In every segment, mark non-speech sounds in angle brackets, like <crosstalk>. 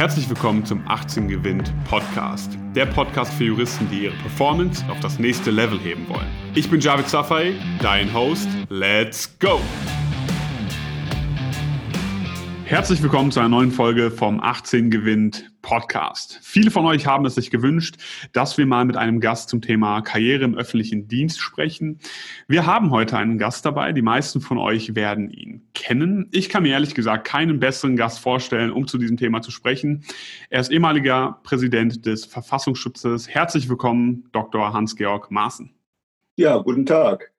Herzlich willkommen zum 18 Gewinnt Podcast. Der Podcast für Juristen, die ihre Performance auf das nächste Level heben wollen. Ich bin Javid Safai, dein Host. Let's go! Herzlich willkommen zu einer neuen Folge vom 18 Gewinnt Podcast. Viele von euch haben es sich gewünscht, dass wir mal mit einem Gast zum Thema Karriere im öffentlichen Dienst sprechen. Wir haben heute einen Gast dabei. Die meisten von euch werden ihn kennen. Ich kann mir ehrlich gesagt keinen besseren Gast vorstellen, um zu diesem Thema zu sprechen. Er ist ehemaliger Präsident des Verfassungsschutzes. Herzlich willkommen, Dr. Hans-Georg Maaßen. Ja, guten Tag.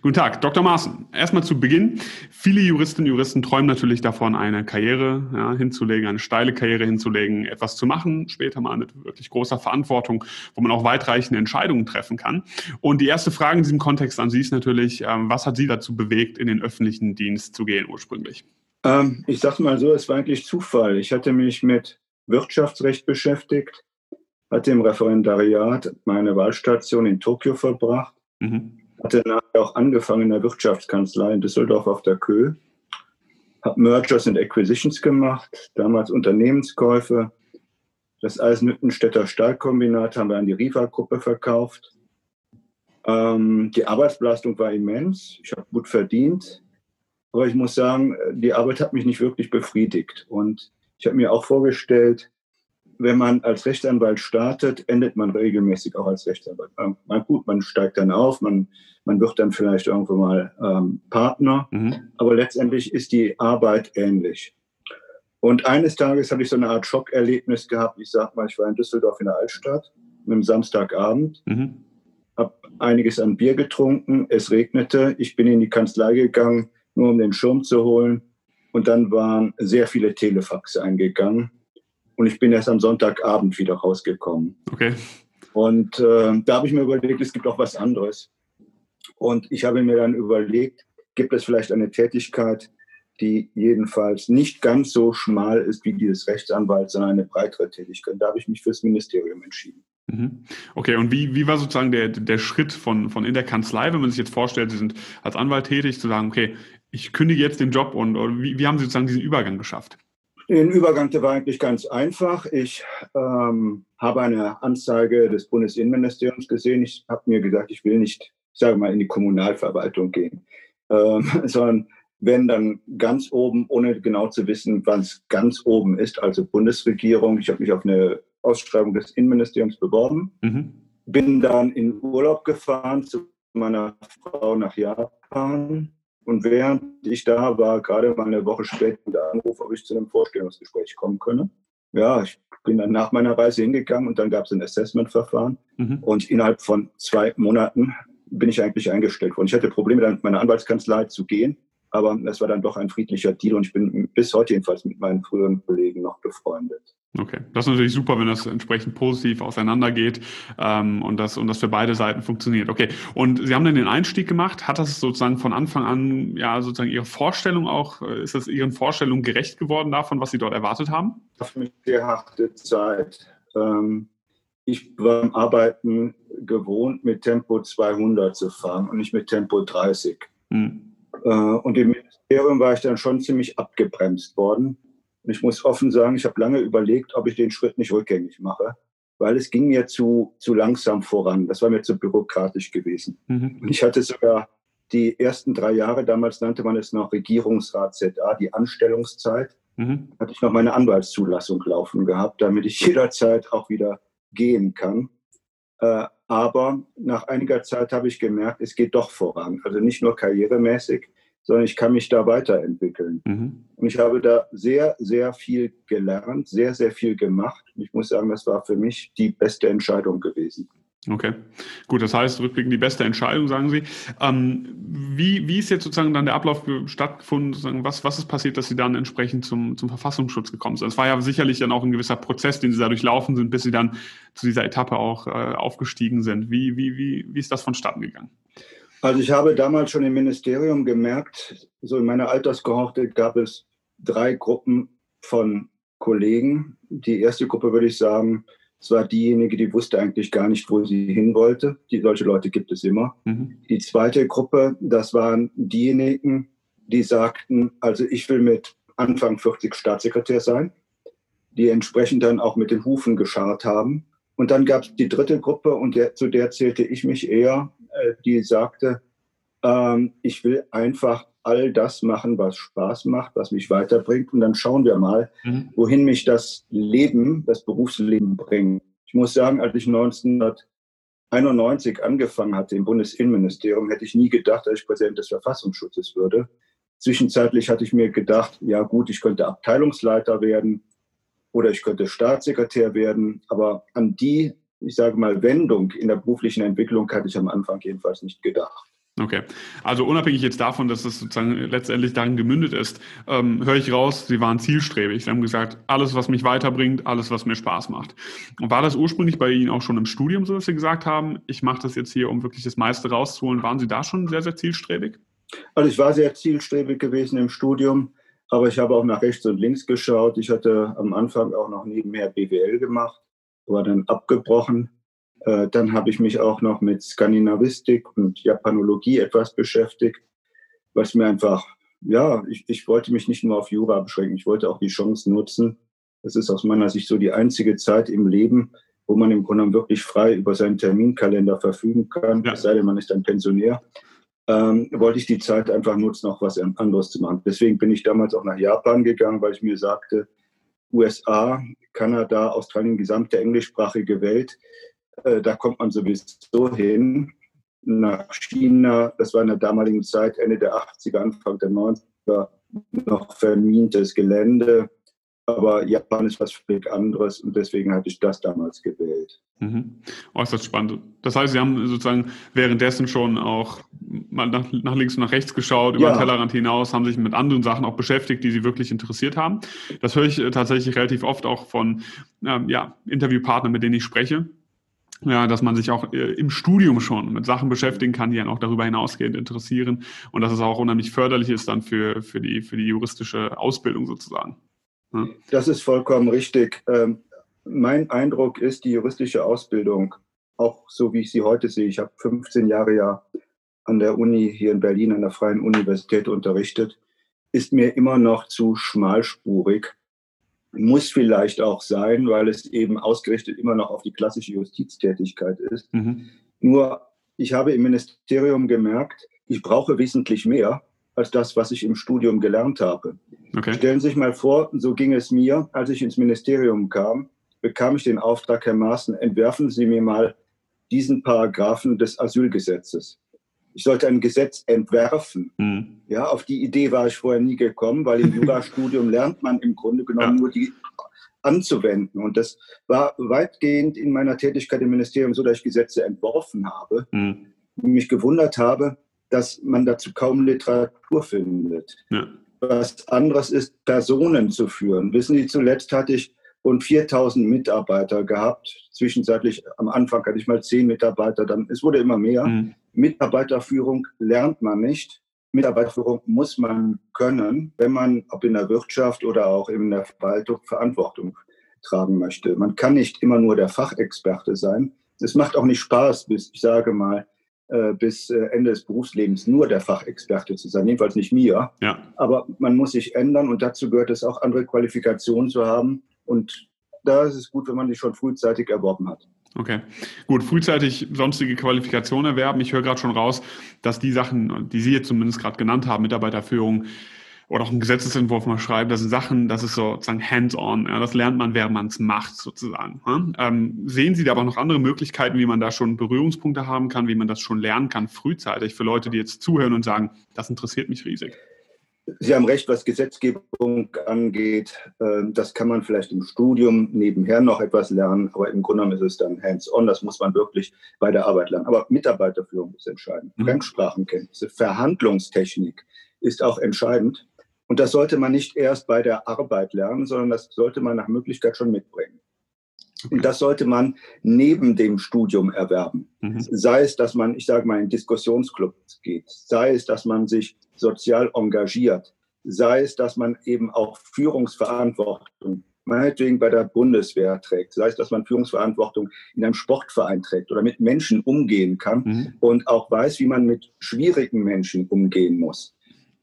Guten Tag, Dr. Maaßen. Erstmal zu Beginn. Viele Juristinnen und Juristen träumen natürlich davon, eine Karriere ja, hinzulegen, eine steile Karriere hinzulegen, etwas zu machen, später mal mit wirklich großer Verantwortung, wo man auch weitreichende Entscheidungen treffen kann. Und die erste Frage in diesem Kontext an Sie ist natürlich, ähm, was hat Sie dazu bewegt, in den öffentlichen Dienst zu gehen ursprünglich? Ähm, ich sage mal so, es war eigentlich Zufall. Ich hatte mich mit Wirtschaftsrecht beschäftigt, hatte im Referendariat meine Wahlstation in Tokio verbracht. Mhm hatte nachher auch angefangen in der Wirtschaftskanzlei in Düsseldorf auf der Kö. Habe Mergers and Acquisitions gemacht, damals Unternehmenskäufe. Das Eisenhüttenstädter Stahlkombinat haben wir an die Riva-Gruppe verkauft. Ähm, die Arbeitsbelastung war immens. Ich habe gut verdient. Aber ich muss sagen, die Arbeit hat mich nicht wirklich befriedigt. Und ich habe mir auch vorgestellt, wenn man als Rechtsanwalt startet, endet man regelmäßig auch als Rechtsanwalt. Ähm, man, gut, man steigt dann auf, man, man wird dann vielleicht irgendwo mal ähm, Partner, mhm. aber letztendlich ist die Arbeit ähnlich. Und eines Tages habe ich so eine Art Schockerlebnis gehabt. Ich sag mal, ich war in Düsseldorf in der Altstadt, einem Samstagabend, mhm. habe einiges an Bier getrunken, es regnete, ich bin in die Kanzlei gegangen, nur um den Schirm zu holen. Und dann waren sehr viele Telefaxe eingegangen und ich bin erst am Sonntagabend wieder rausgekommen. Okay. Und äh, da habe ich mir überlegt, es gibt auch was anderes. Und ich habe mir dann überlegt, gibt es vielleicht eine Tätigkeit, die jedenfalls nicht ganz so schmal ist wie die des Rechtsanwalts, sondern eine breitere Tätigkeit. Da habe ich mich fürs Ministerium entschieden. Mhm. Okay, und wie, wie war sozusagen der, der Schritt von, von in der Kanzlei, wenn man sich jetzt vorstellt, Sie sind als Anwalt tätig, zu sagen, okay, ich kündige jetzt den Job und wie, wie haben Sie sozusagen diesen Übergang geschafft? Den Übergang, der war eigentlich ganz einfach. Ich ähm, habe eine Anzeige des Bundesinnenministeriums gesehen. Ich habe mir gesagt, ich will nicht, ich sage mal, in die Kommunalverwaltung gehen, ähm, <laughs> sondern wenn dann ganz oben, ohne genau zu wissen, wann es ganz oben ist, also Bundesregierung. Ich habe mich auf eine Ausschreibung des Innenministeriums beworben, mhm. bin dann in Urlaub gefahren zu meiner Frau nach Japan und während ich da war, gerade mal eine Woche später, der Anruf, ob ich zu einem Vorstellungsgespräch kommen könne. Ja, ich bin dann nach meiner Reise hingegangen und dann gab es ein Assessment-Verfahren. Mhm. Und innerhalb von zwei Monaten bin ich eigentlich eingestellt worden. Ich hatte Probleme, dann mit meiner Anwaltskanzlei zu gehen. Aber es war dann doch ein friedlicher Deal und ich bin bis heute jedenfalls mit meinen früheren Kollegen noch befreundet. Okay, das ist natürlich super, wenn das entsprechend positiv auseinandergeht ähm, und, das, und das für beide Seiten funktioniert. Okay, und Sie haben dann den Einstieg gemacht. Hat das sozusagen von Anfang an, ja, sozusagen Ihre Vorstellung auch, äh, ist das Ihren Vorstellungen gerecht geworden davon, was Sie dort erwartet haben? Das war eine harte Zeit. Ähm, ich war am Arbeiten gewohnt, mit Tempo 200 zu fahren und nicht mit Tempo 30. Hm. Äh, und im Ministerium war ich dann schon ziemlich abgebremst worden. Und ich muss offen sagen, ich habe lange überlegt, ob ich den Schritt nicht rückgängig mache, weil es ging mir zu, zu langsam voran. Das war mir zu bürokratisch gewesen. Mhm. Und ich hatte sogar die ersten drei Jahre, damals nannte man es noch Regierungsrat ZA, die Anstellungszeit, mhm. hatte ich noch meine Anwaltszulassung laufen gehabt, damit ich jederzeit auch wieder gehen kann. Aber nach einiger Zeit habe ich gemerkt, es geht doch voran. Also nicht nur karrieremäßig, sondern ich kann mich da weiterentwickeln. Mhm. Und ich habe da sehr, sehr viel gelernt, sehr, sehr viel gemacht. Und ich muss sagen, das war für mich die beste Entscheidung gewesen. Okay, gut, das heißt, rückblickend die beste Entscheidung, sagen Sie. Ähm, wie, wie ist jetzt sozusagen dann der Ablauf stattgefunden? Was, was ist passiert, dass Sie dann entsprechend zum, zum Verfassungsschutz gekommen sind? Es war ja sicherlich dann auch ein gewisser Prozess, den Sie da durchlaufen sind, bis Sie dann zu dieser Etappe auch äh, aufgestiegen sind. Wie, wie, wie, wie ist das vonstatten gegangen? Also ich habe damals schon im Ministerium gemerkt, so in meiner Alterskohorte gab es drei Gruppen von Kollegen. Die erste Gruppe würde ich sagen, es war diejenige, die wusste eigentlich gar nicht, wo sie hin wollte. Die, solche Leute gibt es immer. Mhm. Die zweite Gruppe, das waren diejenigen, die sagten, also ich will mit Anfang 40 Staatssekretär sein. die entsprechend dann auch mit den Hufen geschart haben. Und dann gab es die dritte Gruppe und der, zu der zählte ich mich eher, äh, die sagte, ähm, ich will einfach all das machen, was Spaß macht, was mich weiterbringt. Und dann schauen wir mal, mhm. wohin mich das Leben, das Berufsleben bringt. Ich muss sagen, als ich 1991 angefangen hatte im Bundesinnenministerium, hätte ich nie gedacht, dass ich Präsident des Verfassungsschutzes würde. Zwischenzeitlich hatte ich mir gedacht, ja gut, ich könnte Abteilungsleiter werden oder ich könnte Staatssekretär werden. Aber an die, ich sage mal, Wendung in der beruflichen Entwicklung hatte ich am Anfang jedenfalls nicht gedacht. Okay, also unabhängig jetzt davon, dass es sozusagen letztendlich darin gemündet ist, ähm, höre ich raus, Sie waren zielstrebig. Sie haben gesagt, alles, was mich weiterbringt, alles, was mir Spaß macht. Und war das ursprünglich bei Ihnen auch schon im Studium so, dass Sie gesagt haben, ich mache das jetzt hier, um wirklich das meiste rauszuholen? Waren Sie da schon sehr, sehr zielstrebig? Also ich war sehr zielstrebig gewesen im Studium. Aber ich habe auch nach rechts und links geschaut. Ich hatte am Anfang auch noch nebenher BWL gemacht, war dann abgebrochen. Äh, dann habe ich mich auch noch mit Skandinavistik und Japanologie etwas beschäftigt, was mir einfach, ja, ich, ich wollte mich nicht nur auf Jura beschränken, ich wollte auch die Chance nutzen. Das ist aus meiner Sicht so die einzige Zeit im Leben, wo man im Grunde wirklich frei über seinen Terminkalender verfügen kann, ja. es sei denn, man ist ein Pensionär ähm, wollte ich die Zeit einfach nutzen, auch was anderes zu machen. Deswegen bin ich damals auch nach Japan gegangen, weil ich mir sagte, USA, Kanada, Australien, gesamte englischsprachige Welt, da kommt man sowieso hin. Nach China, das war in der damaligen Zeit, Ende der 80er, Anfang der 90er, noch vermintes Gelände. Aber Japan ist was völlig anderes und deswegen hatte ich das damals gewählt. Mhm. Äußerst spannend. Das heißt, Sie haben sozusagen währenddessen schon auch mal nach, nach links und nach rechts geschaut, über ja. den Tellerrand hinaus, haben sich mit anderen Sachen auch beschäftigt, die Sie wirklich interessiert haben. Das höre ich äh, tatsächlich relativ oft auch von ähm, ja, Interviewpartnern, mit denen ich spreche. Ja, dass man sich auch äh, im Studium schon mit Sachen beschäftigen kann, die einen auch darüber hinausgehend interessieren und dass es auch unheimlich förderlich ist dann für, für, die, für die juristische Ausbildung sozusagen. Hm? Das ist vollkommen richtig. Ähm, mein Eindruck ist, die juristische Ausbildung, auch so wie ich sie heute sehe, ich habe 15 Jahre ja an der Uni hier in Berlin, an der Freien Universität unterrichtet, ist mir immer noch zu schmalspurig. Muss vielleicht auch sein, weil es eben ausgerichtet immer noch auf die klassische Justiztätigkeit ist. Mhm. Nur, ich habe im Ministerium gemerkt, ich brauche wesentlich mehr als das, was ich im Studium gelernt habe. Okay. Stellen Sie sich mal vor, so ging es mir, als ich ins Ministerium kam, bekam ich den Auftrag, Herr Maaßen, entwerfen Sie mir mal diesen Paragraphen des Asylgesetzes. Ich sollte ein Gesetz entwerfen. Mhm. Ja, auf die Idee war ich vorher nie gekommen, weil im <laughs> Jurastudium lernt man im Grunde genommen ja. nur die anzuwenden. Und das war weitgehend in meiner Tätigkeit im Ministerium so, dass ich Gesetze entworfen habe, mhm. mich gewundert habe, dass man dazu kaum Literatur findet. Ja. Was anderes ist, Personen zu führen. Wissen Sie, zuletzt hatte ich rund 4000 Mitarbeiter gehabt. Zwischenzeitlich, am Anfang hatte ich mal 10 Mitarbeiter, dann, es wurde immer mehr. Mhm. Mitarbeiterführung lernt man nicht. Mitarbeiterführung muss man können, wenn man, ob in der Wirtschaft oder auch in der Verwaltung, Verantwortung tragen möchte. Man kann nicht immer nur der Fachexperte sein. Es macht auch nicht Spaß, bis, ich sage mal, äh, bis äh, Ende des Berufslebens nur der Fachexperte zu sein, jedenfalls nicht mir. Ja. Aber man muss sich ändern und dazu gehört es auch, andere Qualifikationen zu haben. Und da ist es gut, wenn man die schon frühzeitig erworben hat. Okay, gut, frühzeitig sonstige Qualifikationen erwerben. Ich höre gerade schon raus, dass die Sachen, die Sie jetzt zumindest gerade genannt haben, Mitarbeiterführung, oder auch einen Gesetzesentwurf mal schreiben, das sind Sachen, das ist sozusagen hands-on, ja, das lernt man, während man es macht sozusagen. Ja. Ähm, sehen Sie da aber noch andere Möglichkeiten, wie man da schon Berührungspunkte haben kann, wie man das schon lernen kann frühzeitig für Leute, die jetzt zuhören und sagen, das interessiert mich riesig? Sie haben recht, was Gesetzgebung angeht. Ähm, das kann man vielleicht im Studium nebenher noch etwas lernen, aber im Grunde genommen ist es dann hands-on. Das muss man wirklich bei der Arbeit lernen. Aber Mitarbeiterführung ist entscheidend. Mhm. Fremdsprachenkenntnisse, Verhandlungstechnik ist auch entscheidend. Und das sollte man nicht erst bei der Arbeit lernen, sondern das sollte man nach Möglichkeit schon mitbringen. Und das sollte man neben dem Studium erwerben. Mhm. Sei es, dass man, ich sage mal, in Diskussionsclubs geht, sei es, dass man sich sozial engagiert, sei es, dass man eben auch Führungsverantwortung meinetwegen bei der Bundeswehr trägt, sei es, dass man Führungsverantwortung in einem Sportverein trägt oder mit Menschen umgehen kann mhm. und auch weiß, wie man mit schwierigen Menschen umgehen muss.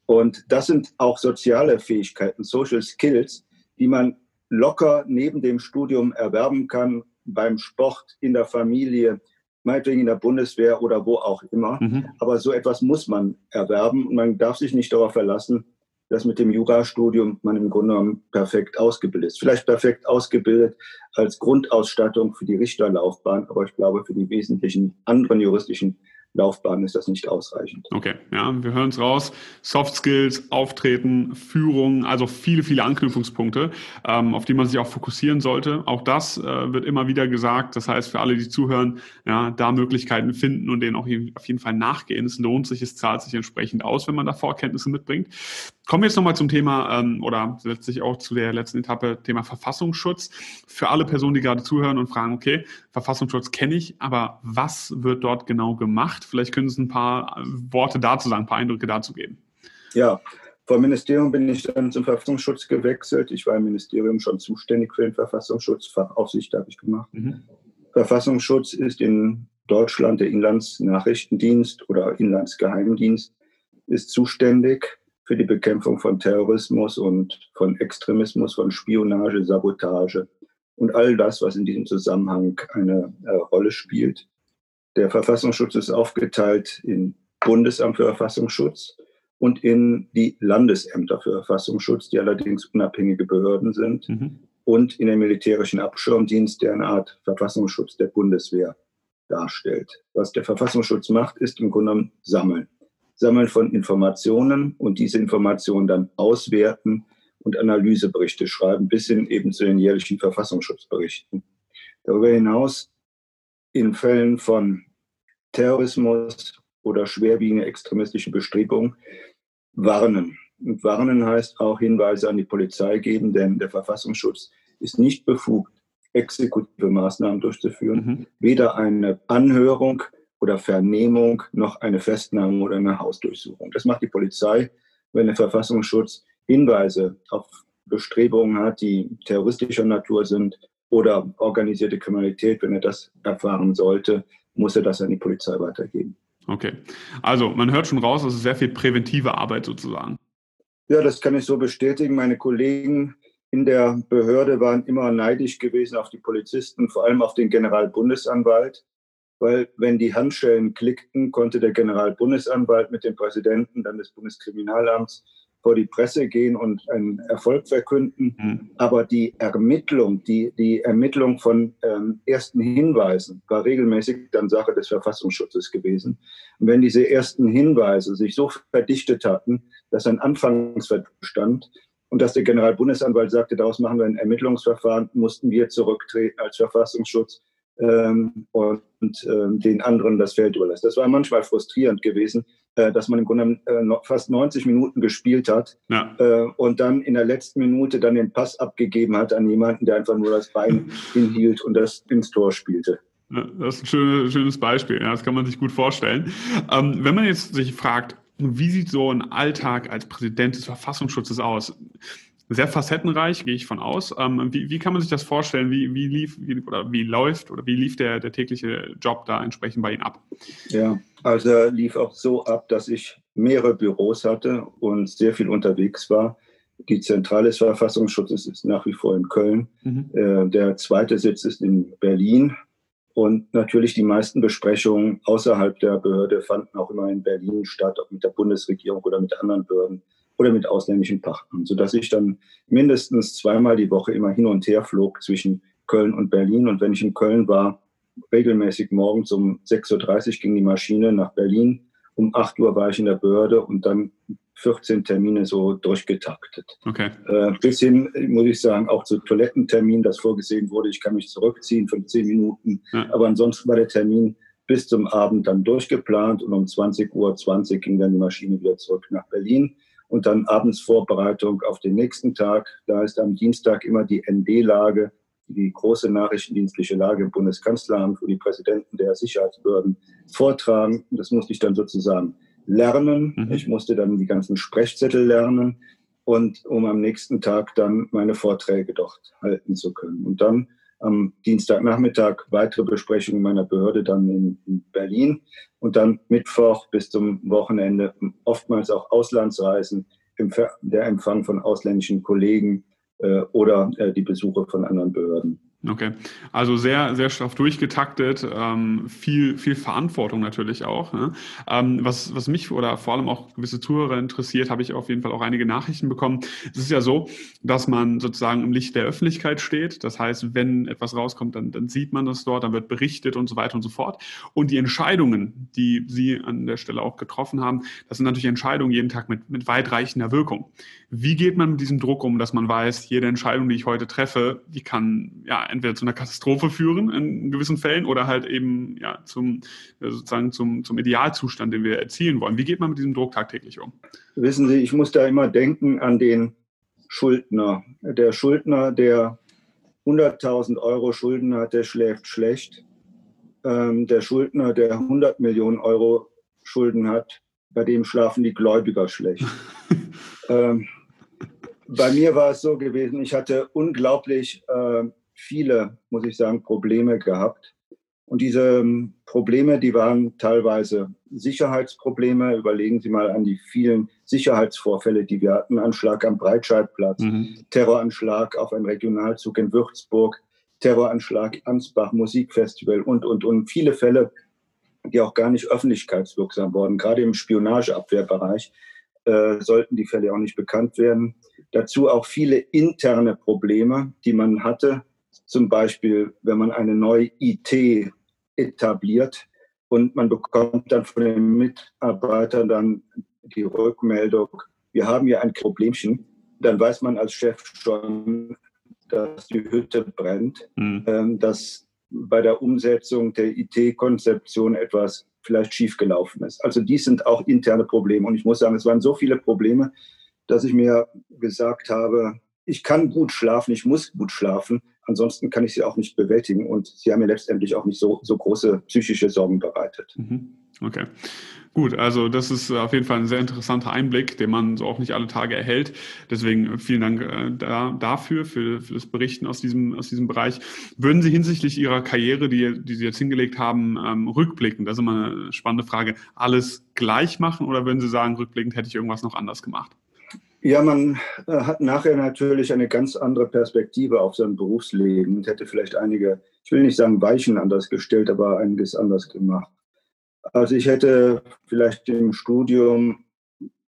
Und das sind auch soziale Fähigkeiten, Social Skills, die man locker neben dem Studium erwerben kann, beim Sport, in der Familie, meinetwegen in der Bundeswehr oder wo auch immer. Mhm. Aber so etwas muss man erwerben und man darf sich nicht darauf verlassen, dass mit dem Jurastudium man im Grunde genommen perfekt ausgebildet ist. Vielleicht perfekt ausgebildet als Grundausstattung für die Richterlaufbahn, aber ich glaube, für die wesentlichen anderen juristischen Laufbahn ist das nicht ausreichend. Okay, ja, wir hören es raus. Soft Skills, Auftreten, Führung, also viele, viele Anknüpfungspunkte, ähm, auf die man sich auch fokussieren sollte. Auch das äh, wird immer wieder gesagt. Das heißt, für alle, die zuhören, ja, da Möglichkeiten finden und denen auch auf jeden Fall nachgehen. Es lohnt sich, es zahlt sich entsprechend aus, wenn man da Vorkenntnisse mitbringt. Kommen wir jetzt nochmal zum Thema ähm, oder letztlich auch zu der letzten Etappe, Thema Verfassungsschutz. Für alle Personen, die gerade zuhören und fragen, okay, Verfassungsschutz kenne ich, aber was wird dort genau gemacht? Vielleicht können Sie ein paar äh, Worte dazu sagen, ein paar Eindrücke dazu geben. Ja, vom Ministerium bin ich dann zum Verfassungsschutz gewechselt. Ich war im Ministerium schon zuständig für den Verfassungsschutz, Fachaufsicht habe ich gemacht. Mhm. Verfassungsschutz ist in Deutschland der Inlandsnachrichtendienst oder Inlandsgeheimdienst, ist zuständig für die Bekämpfung von Terrorismus und von Extremismus, von Spionage, Sabotage und all das, was in diesem Zusammenhang eine äh, Rolle spielt. Der Verfassungsschutz ist aufgeteilt in Bundesamt für Verfassungsschutz und in die Landesämter für Verfassungsschutz, die allerdings unabhängige Behörden sind, mhm. und in den militärischen Abschirmdienst, der eine Art Verfassungsschutz der Bundeswehr darstellt. Was der Verfassungsschutz macht, ist im Grunde genommen sammeln. Sammeln von Informationen und diese Informationen dann auswerten und Analyseberichte schreiben, bis hin eben zu den jährlichen Verfassungsschutzberichten. Darüber hinaus in Fällen von Terrorismus oder schwerwiegende extremistische Bestrebungen warnen. Und warnen heißt auch Hinweise an die Polizei geben, denn der Verfassungsschutz ist nicht befugt, exekutive Maßnahmen durchzuführen, mhm. weder eine Anhörung oder Vernehmung noch eine Festnahme oder eine Hausdurchsuchung. Das macht die Polizei, wenn der Verfassungsschutz Hinweise auf Bestrebungen hat, die terroristischer Natur sind oder organisierte Kriminalität, wenn er das erfahren sollte, muss er das an die Polizei weitergeben. Okay. Also man hört schon raus, es ist sehr viel präventive Arbeit sozusagen. Ja, das kann ich so bestätigen. Meine Kollegen in der Behörde waren immer neidisch gewesen auf die Polizisten, vor allem auf den Generalbundesanwalt, weil wenn die Handschellen klickten, konnte der Generalbundesanwalt mit dem Präsidenten dann des Bundeskriminalamts vor die Presse gehen und einen Erfolg verkünden. Mhm. Aber die Ermittlung, die, die Ermittlung von ähm, ersten Hinweisen war regelmäßig dann Sache des Verfassungsschutzes gewesen. Und wenn diese ersten Hinweise sich so verdichtet hatten, dass ein Anfangsverdacht bestand und dass der Generalbundesanwalt sagte, daraus machen wir ein Ermittlungsverfahren, mussten wir zurücktreten als Verfassungsschutz ähm, und ähm, den anderen das Feld überlässt. Das war manchmal frustrierend gewesen, äh, dass man im Grunde äh, fast 90 Minuten gespielt hat ja. äh, und dann in der letzten Minute dann den Pass abgegeben hat an jemanden, der einfach nur das Bein <laughs> hinhielt und das ins Tor spielte. Ja, das ist ein schönes, schönes Beispiel. Ja, das kann man sich gut vorstellen. Ähm, wenn man jetzt sich fragt, wie sieht so ein Alltag als Präsident des Verfassungsschutzes aus? Sehr facettenreich, gehe ich von aus. Ähm, wie, wie, kann man sich das vorstellen? Wie, wie lief wie, oder wie läuft oder wie lief der, der tägliche Job da entsprechend bei Ihnen ab? Ja, also lief auch so ab, dass ich mehrere Büros hatte und sehr viel unterwegs war. Die Zentrale des Verfassungsschutzes ist nach wie vor in Köln. Mhm. Äh, der zweite Sitz ist in Berlin. Und natürlich die meisten Besprechungen außerhalb der Behörde fanden auch immer in Berlin statt, ob mit der Bundesregierung oder mit anderen Behörden oder mit ausländischen Partnern, sodass ich dann mindestens zweimal die Woche immer hin und her flog zwischen Köln und Berlin. Und wenn ich in Köln war, regelmäßig morgens um 6.30 Uhr ging die Maschine nach Berlin. Um 8 Uhr war ich in der Behörde und dann 14 Termine so durchgetaktet. Okay. Äh, bis hin, muss ich sagen, auch zu Toilettentermin, das vorgesehen wurde. Ich kann mich zurückziehen für 10 Minuten. Ja. Aber ansonsten war der Termin bis zum Abend dann durchgeplant und um 20.20 Uhr 20 ging dann die Maschine wieder zurück nach Berlin und dann abends Vorbereitung auf den nächsten Tag. Da ist am Dienstag immer die ND-Lage, die große nachrichtendienstliche Lage im Bundeskanzleramt, wo die Präsidenten der Sicherheitsbehörden vortragen. Das musste ich dann sozusagen lernen. Mhm. Ich musste dann die ganzen Sprechzettel lernen und um am nächsten Tag dann meine Vorträge dort halten zu können. Und dann am Dienstagnachmittag weitere Besprechungen meiner Behörde dann in, in, Berlin und dann Mittwoch bis zum Wochenende oftmals auch Auslandsreisen, der Empfang von ausländischen Kollegen äh, oder äh, die Besuche von anderen Behörden. Okay, also sehr, sehr straff durchgetaktet, ähm, viel, viel Verantwortung natürlich auch. Ne? Ähm, was, was mich oder vor allem auch gewisse Zuhörer interessiert, habe ich auf jeden Fall auch einige Nachrichten bekommen. Es ist ja so, dass man sozusagen im Licht der Öffentlichkeit steht. Das heißt, wenn etwas rauskommt, dann, dann sieht man das dort, dann wird berichtet und so weiter und so fort. Und die Entscheidungen, die Sie an der Stelle auch getroffen haben, das sind natürlich Entscheidungen jeden Tag mit, mit weitreichender Wirkung. Wie geht man mit diesem Druck um, dass man weiß, jede Entscheidung, die ich heute treffe, die kann ja entweder zu einer Katastrophe führen in gewissen Fällen oder halt eben ja zum äh, sozusagen zum, zum Idealzustand, den wir erzielen wollen. Wie geht man mit diesem Druck tagtäglich um? Wissen Sie, ich muss da immer denken an den Schuldner. Der Schuldner, der 100.000 Euro Schulden hat, der schläft schlecht. Ähm, der Schuldner, der 100 Millionen Euro Schulden hat, bei dem schlafen die Gläubiger schlecht. <laughs> ähm, bei mir war es so gewesen, ich hatte unglaublich äh, viele, muss ich sagen, Probleme gehabt. Und diese ähm, Probleme, die waren teilweise Sicherheitsprobleme. Überlegen Sie mal an die vielen Sicherheitsvorfälle, die wir hatten. Anschlag am Breitscheidplatz, mhm. Terroranschlag auf einen Regionalzug in Würzburg, Terroranschlag Ansbach, Musikfestival und, und, und. Viele Fälle, die auch gar nicht öffentlichkeitswirksam wurden. Gerade im Spionageabwehrbereich äh, sollten die Fälle auch nicht bekannt werden. Dazu auch viele interne Probleme, die man hatte zum Beispiel, wenn man eine neue IT etabliert und man bekommt dann von den Mitarbeitern dann die Rückmeldung, wir haben hier ein Problemchen, dann weiß man als Chef schon, dass die Hütte brennt, mhm. dass bei der Umsetzung der IT-Konzeption etwas vielleicht schiefgelaufen ist. Also dies sind auch interne Probleme. Und ich muss sagen, es waren so viele Probleme, dass ich mir gesagt habe, ich kann gut schlafen, ich muss gut schlafen, Ansonsten kann ich sie auch nicht bewältigen und sie haben mir letztendlich auch nicht so, so große psychische Sorgen bereitet. Mhm. Okay. Gut, also das ist auf jeden Fall ein sehr interessanter Einblick, den man so auch nicht alle Tage erhält. Deswegen vielen Dank äh, da, dafür, für, für das Berichten aus diesem, aus diesem Bereich. Würden Sie hinsichtlich Ihrer Karriere, die, die Sie jetzt hingelegt haben, ähm, rückblickend, das ist immer eine spannende Frage, alles gleich machen oder würden Sie sagen, rückblickend hätte ich irgendwas noch anders gemacht? Ja, man äh, hat nachher natürlich eine ganz andere Perspektive auf sein Berufsleben und hätte vielleicht einige, ich will nicht sagen Weichen anders gestellt, aber einiges anders gemacht. Also ich hätte vielleicht im Studium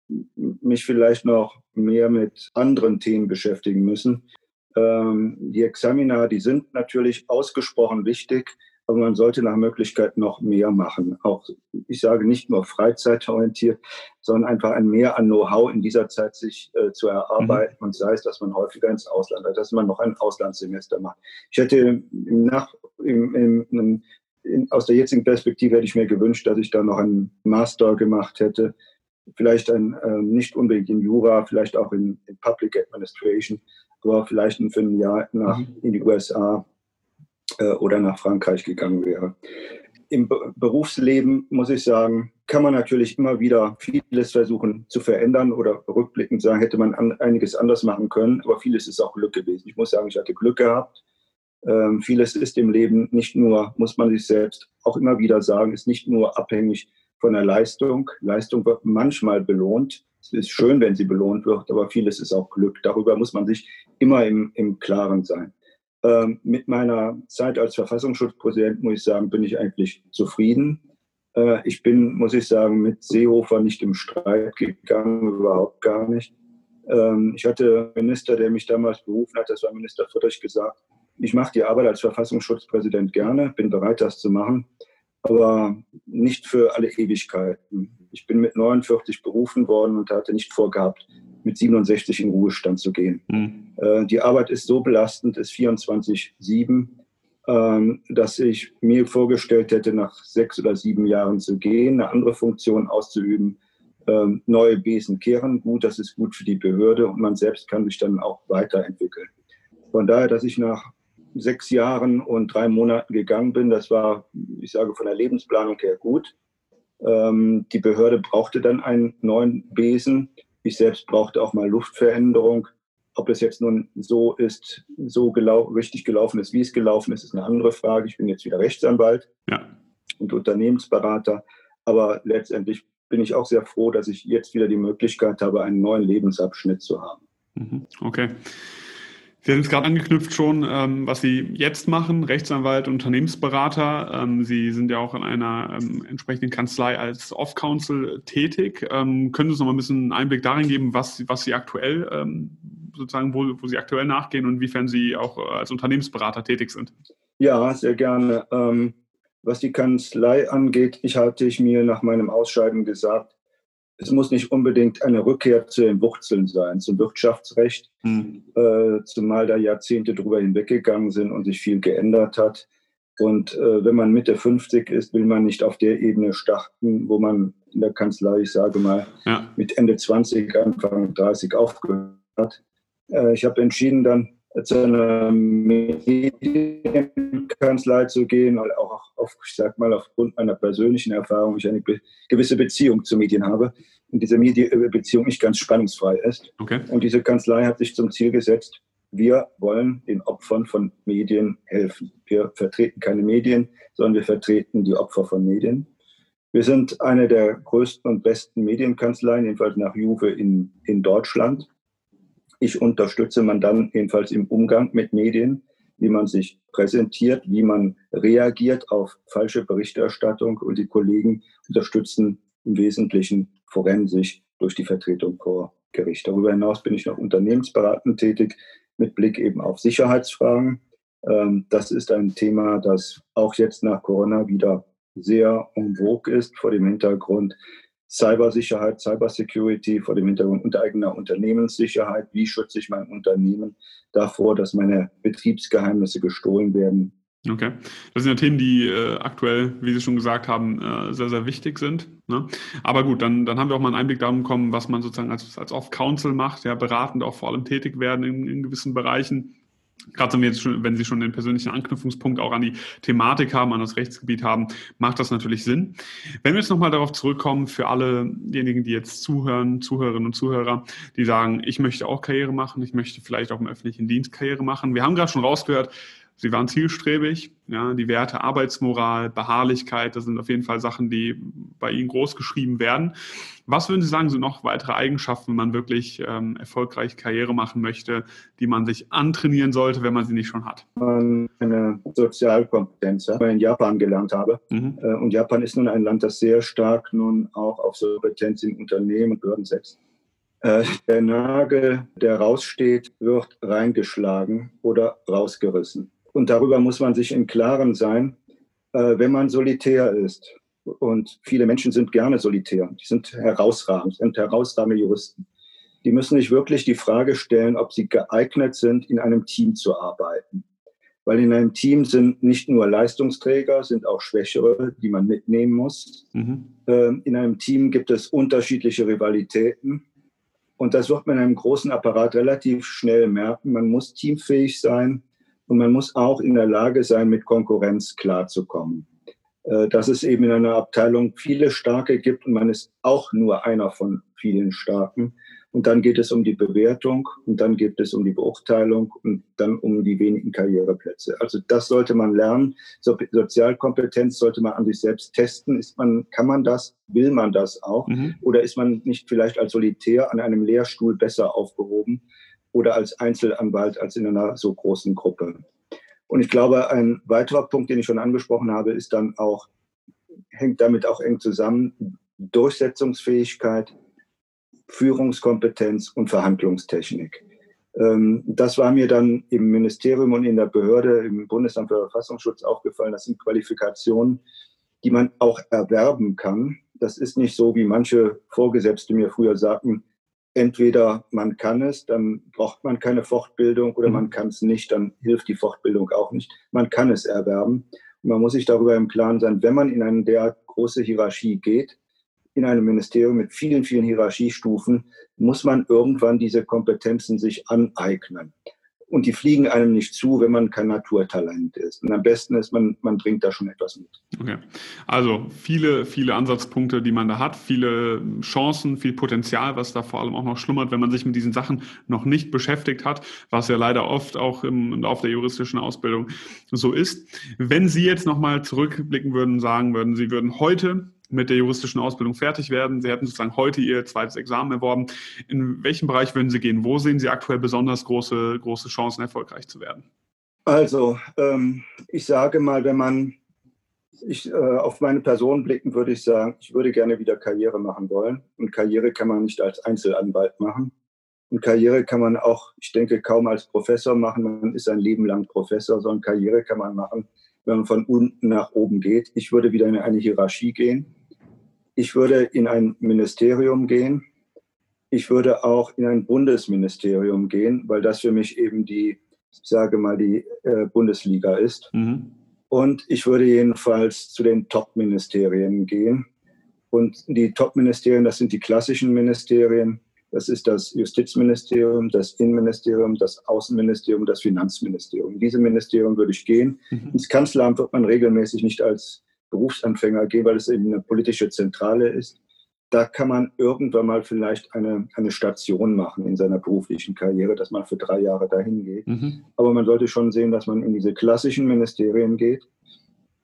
mich vielleicht noch mehr mit anderen Themen beschäftigen müssen. Ähm, die Examina, die sind natürlich ausgesprochen wichtig, aber man sollte nach Möglichkeit noch mehr machen. Auch, ich sage nicht nur freizeitorientiert, sondern einfach ein Mehr an Know-how in dieser Zeit sich äh, zu erarbeiten mhm. und sei es, dass man häufiger ins Ausland dass man noch ein Auslandssemester macht. Ich hätte nach, im, im, im, in, aus der jetzigen Perspektive hätte ich mir gewünscht, dass ich da noch einen Master gemacht hätte, vielleicht ein, äh, nicht unbedingt in Jura, vielleicht auch in, in Public Administration, aber vielleicht für ein Jahr nach mhm. in die USA äh, oder nach Frankreich gegangen wäre. Im Be Berufsleben, muss ich sagen, kann man natürlich immer wieder vieles versuchen zu verändern oder rückblickend sagen, hätte man an, einiges anders machen können, aber vieles ist auch Glück gewesen. Ich muss sagen, ich hatte Glück gehabt. Ähm, vieles ist im Leben nicht nur, muss man sich selbst auch immer wieder sagen, ist nicht nur abhängig von der Leistung. Leistung wird manchmal belohnt. Es ist schön, wenn sie belohnt wird, aber vieles ist auch Glück. Darüber muss man sich immer im, im Klaren sein. Ähm, mit meiner Zeit als Verfassungsschutzpräsident, muss ich sagen, bin ich eigentlich zufrieden. Äh, ich bin, muss ich sagen, mit Seehofer nicht im Streit gegangen, überhaupt gar nicht. Ähm, ich hatte einen Minister, der mich damals berufen hat, das war Minister Friedrich, gesagt, ich mache die Arbeit als Verfassungsschutzpräsident gerne, bin bereit, das zu machen, aber nicht für alle Ewigkeiten. Ich bin mit 49 berufen worden und hatte nicht vorgehabt, mit 67 in Ruhestand zu gehen. Mhm. Äh, die Arbeit ist so belastend, ist 24-7, ähm, dass ich mir vorgestellt hätte, nach sechs oder sieben Jahren zu gehen, eine andere Funktion auszuüben, ähm, neue Besen kehren. Gut, das ist gut für die Behörde und man selbst kann sich dann auch weiterentwickeln. Von daher, dass ich nach sechs Jahren und drei Monaten gegangen bin, das war, ich sage von der Lebensplanung her gut. Ähm, die Behörde brauchte dann einen neuen Besen. Ich selbst brauchte auch mal Luftveränderung. Ob es jetzt nun so ist, so gelau richtig gelaufen ist, wie es gelaufen ist, ist eine andere Frage. Ich bin jetzt wieder Rechtsanwalt ja. und Unternehmensberater. Aber letztendlich bin ich auch sehr froh, dass ich jetzt wieder die Möglichkeit habe, einen neuen Lebensabschnitt zu haben. Mhm. Okay. Sie haben es gerade angeknüpft schon, ähm, was Sie jetzt machen, Rechtsanwalt, Unternehmensberater. Ähm, Sie sind ja auch in einer ähm, entsprechenden Kanzlei als Off-Counsel tätig. Ähm, können Sie uns noch mal ein bisschen einen Einblick darin geben, was, was Sie aktuell ähm, sozusagen, wo, wo Sie aktuell nachgehen und inwiefern Sie auch äh, als Unternehmensberater tätig sind? Ja, sehr gerne. Ähm, was die Kanzlei angeht, ich hatte ich mir nach meinem Ausscheiden gesagt, es muss nicht unbedingt eine Rückkehr zu den Wurzeln sein, zum Wirtschaftsrecht, mhm. äh, zumal da Jahrzehnte drüber hinweggegangen sind und sich viel geändert hat. Und äh, wenn man Mitte 50 ist, will man nicht auf der Ebene starten, wo man in der Kanzlei, ich sage mal, ja. mit Ende 20, Anfang 30 aufgehört hat. Äh, ich habe entschieden, dann zu einer Medienkanzlei zu gehen, weil auch auf, ich sag mal, aufgrund meiner persönlichen Erfahrung ich eine gewisse Beziehung zu Medien habe und diese Medien Beziehung nicht ganz spannungsfrei ist. Okay. Und diese Kanzlei hat sich zum Ziel gesetzt, wir wollen den Opfern von Medien helfen. Wir vertreten keine Medien, sondern wir vertreten die Opfer von Medien. Wir sind eine der größten und besten Medienkanzleien, jedenfalls nach Juve in, in Deutschland. Ich unterstütze man dann jedenfalls im Umgang mit Medien, wie man sich präsentiert, wie man reagiert auf falsche Berichterstattung und die Kollegen unterstützen im Wesentlichen forensisch durch die Vertretung vor Gericht. Darüber hinaus bin ich noch unternehmensberatend tätig mit Blick eben auf Sicherheitsfragen. Ähm, das ist ein Thema, das auch jetzt nach Corona wieder sehr en ist vor dem Hintergrund Cybersicherheit, Cybersecurity vor dem Hintergrund unter eigener Unternehmenssicherheit. Wie schütze ich mein Unternehmen davor, dass meine Betriebsgeheimnisse gestohlen werden? Okay. Das sind ja Themen, die äh, aktuell, wie Sie schon gesagt haben, äh, sehr, sehr wichtig sind. Ne? Aber gut, dann, dann haben wir auch mal einen Einblick darum bekommen, was man sozusagen als, als Off-Council macht, ja, beratend auch vor allem tätig werden in, in gewissen Bereichen. Gerade wenn, wir jetzt schon, wenn Sie schon den persönlichen Anknüpfungspunkt auch an die Thematik haben, an das Rechtsgebiet haben, macht das natürlich Sinn. Wenn wir jetzt nochmal darauf zurückkommen, für allejenigen, die jetzt zuhören, Zuhörerinnen und Zuhörer, die sagen, ich möchte auch Karriere machen, ich möchte vielleicht auch im öffentlichen Dienst Karriere machen. Wir haben gerade schon rausgehört, Sie waren zielstrebig, ja, die Werte Arbeitsmoral, Beharrlichkeit, das sind auf jeden Fall Sachen, die bei Ihnen groß geschrieben werden. Was würden Sie sagen, sind noch weitere Eigenschaften, wenn man wirklich ähm, erfolgreich Karriere machen möchte, die man sich antrainieren sollte, wenn man sie nicht schon hat? Eine Sozialkompetenz, die ich in Japan gelernt habe. Mhm. Äh, und Japan ist nun ein Land, das sehr stark nun auch auf Kompetenz in Unternehmen und Behörden setzt. Äh, der Nagel, der raussteht, wird reingeschlagen oder rausgerissen. Und darüber muss man sich im Klaren sein, äh, wenn man solitär ist. Und viele Menschen sind gerne solitär. Die sind herausragend, sind herausragende Juristen. Die müssen sich wirklich die Frage stellen, ob sie geeignet sind, in einem Team zu arbeiten. Weil in einem Team sind nicht nur Leistungsträger, sind auch Schwächere, die man mitnehmen muss. Mhm. Ähm, in einem Team gibt es unterschiedliche Rivalitäten. Und das wird man in einem großen Apparat relativ schnell merken. Man muss teamfähig sein. Und man muss auch in der Lage sein, mit Konkurrenz klarzukommen. Äh, dass es eben in einer Abteilung viele Starke gibt und man ist auch nur einer von vielen Starken. Und dann geht es um die Bewertung und dann geht es um die Beurteilung und dann um die wenigen Karriereplätze. Also das sollte man lernen. So, Sozialkompetenz sollte man an sich selbst testen. Ist man, kann man das? Will man das auch? Mhm. Oder ist man nicht vielleicht als Solitär an einem Lehrstuhl besser aufgehoben? Oder als Einzelanwalt als in einer so großen Gruppe. Und ich glaube, ein weiterer Punkt, den ich schon angesprochen habe, ist dann auch, hängt damit auch eng zusammen, Durchsetzungsfähigkeit, Führungskompetenz und Verhandlungstechnik. Ähm, das war mir dann im Ministerium und in der Behörde, im Bundesamt für Verfassungsschutz aufgefallen. Das sind Qualifikationen, die man auch erwerben kann. Das ist nicht so, wie manche Vorgesetzte mir früher sagten, entweder man kann es, dann braucht man keine Fortbildung oder man mhm. kann es nicht, dann hilft die Fortbildung auch nicht. Man kann es erwerben. Und man muss sich darüber im Klaren sein, wenn man in eine derart große Hierarchie geht, in einem Ministerium mit vielen, vielen Hierarchiestufen, muss man irgendwann diese Kompetenzen sich aneignen und die fliegen einem nicht zu, wenn man kein Naturtalent ist. Und am besten ist, man, man bringt da schon etwas mit. Okay. Also viele, viele Ansatzpunkte, die man da hat, viele Chancen, viel Potenzial, was da vor allem auch noch schlummert, wenn man sich mit diesen Sachen noch nicht beschäftigt hat, was ja leider oft auch im Laufe der juristischen Ausbildung so ist. Wenn Sie jetzt nochmal zurückblicken würden, sagen würden, Sie würden heute mit der juristischen Ausbildung fertig werden. Sie hätten sozusagen heute Ihr zweites Examen erworben. In welchem Bereich würden Sie gehen? Wo sehen Sie aktuell besonders große, große Chancen, erfolgreich zu werden? Also, ähm, ich sage mal, wenn man ich, äh, auf meine Person blicken, würde ich sagen, ich würde gerne wieder Karriere machen wollen. Und Karriere kann man nicht als Einzelanwalt machen. Und Karriere kann man auch, ich denke, kaum als Professor machen. Man ist ein Leben lang Professor, sondern Karriere kann man machen, wenn man von unten nach oben geht. Ich würde wieder in eine Hierarchie gehen. Ich würde in ein Ministerium gehen. Ich würde auch in ein Bundesministerium gehen, weil das für mich eben die, ich sage mal, die äh, Bundesliga ist. Mhm. Und ich würde jedenfalls zu den Top-Ministerien gehen. Und die Top-Ministerien, das sind die klassischen Ministerien. Das ist das Justizministerium, das Innenministerium, das Außenministerium, das Finanzministerium. In diese Ministerien würde ich gehen. Mhm. Ins Kanzleramt wird man regelmäßig nicht als Berufsanfänger gehen, weil es eben eine politische Zentrale ist da kann man irgendwann mal vielleicht eine, eine Station machen in seiner beruflichen Karriere, dass man für drei Jahre dahin geht. Mhm. Aber man sollte schon sehen, dass man in diese klassischen Ministerien geht,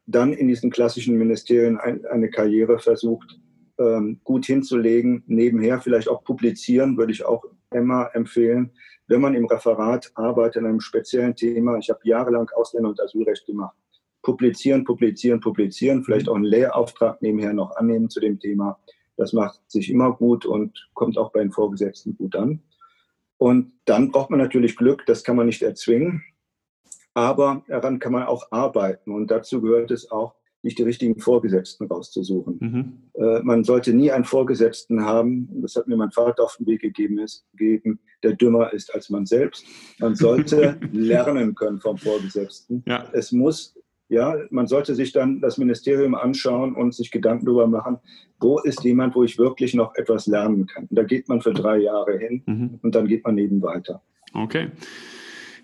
dann in diesen klassischen Ministerien ein, eine Karriere versucht, ähm, gut hinzulegen, nebenher vielleicht auch publizieren, würde ich auch immer empfehlen. Wenn man im Referat arbeitet in einem speziellen Thema, ich habe jahrelang Ausländer- und Asylrecht gemacht, publizieren, publizieren, publizieren, vielleicht auch einen Lehrauftrag nebenher noch annehmen zu dem Thema das macht sich immer gut und kommt auch bei den Vorgesetzten gut an. Und dann braucht man natürlich Glück, das kann man nicht erzwingen, aber daran kann man auch arbeiten. Und dazu gehört es auch, sich die richtigen Vorgesetzten rauszusuchen. Mhm. Äh, man sollte nie einen Vorgesetzten haben, das hat mir mein Vater auf den Weg gegeben, ist, gegeben der dümmer ist als man selbst. Man sollte <laughs> lernen können vom Vorgesetzten. Ja. Es muss ja, man sollte sich dann das Ministerium anschauen und sich Gedanken darüber machen, wo ist jemand, wo ich wirklich noch etwas lernen kann. Und da geht man für drei Jahre hin mhm. und dann geht man neben weiter. Okay.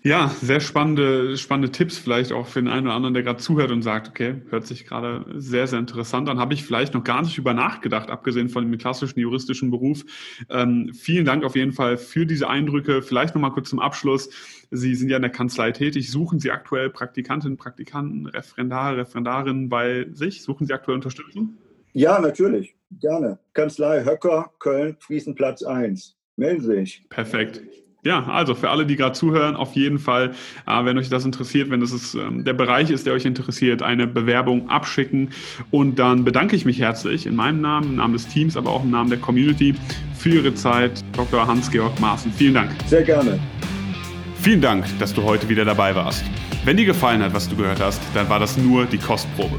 Ja, sehr spannende, spannende Tipps vielleicht auch für den einen oder anderen, der gerade zuhört und sagt, okay, hört sich gerade sehr, sehr interessant an. Habe ich vielleicht noch gar nicht über nachgedacht, abgesehen von dem klassischen juristischen Beruf. Ähm, vielen Dank auf jeden Fall für diese Eindrücke. Vielleicht nochmal kurz zum Abschluss. Sie sind ja in der Kanzlei tätig. Suchen Sie aktuell Praktikantinnen, Praktikanten, Referendare, Referendarinnen bei sich? Suchen Sie aktuell Unterstützung? Ja, natürlich. Gerne. Kanzlei Höcker, Köln, Friesenplatz 1. Melden Sie sich. Perfekt. Ja, also für alle, die gerade zuhören, auf jeden Fall, äh, wenn euch das interessiert, wenn es ist, ähm, der Bereich ist, der euch interessiert, eine Bewerbung abschicken. Und dann bedanke ich mich herzlich in meinem Namen, im Namen des Teams, aber auch im Namen der Community für Ihre Zeit, Dr. Hans-Georg Maaßen. Vielen Dank. Sehr gerne. Vielen Dank, dass du heute wieder dabei warst. Wenn dir gefallen hat, was du gehört hast, dann war das nur die Kostprobe.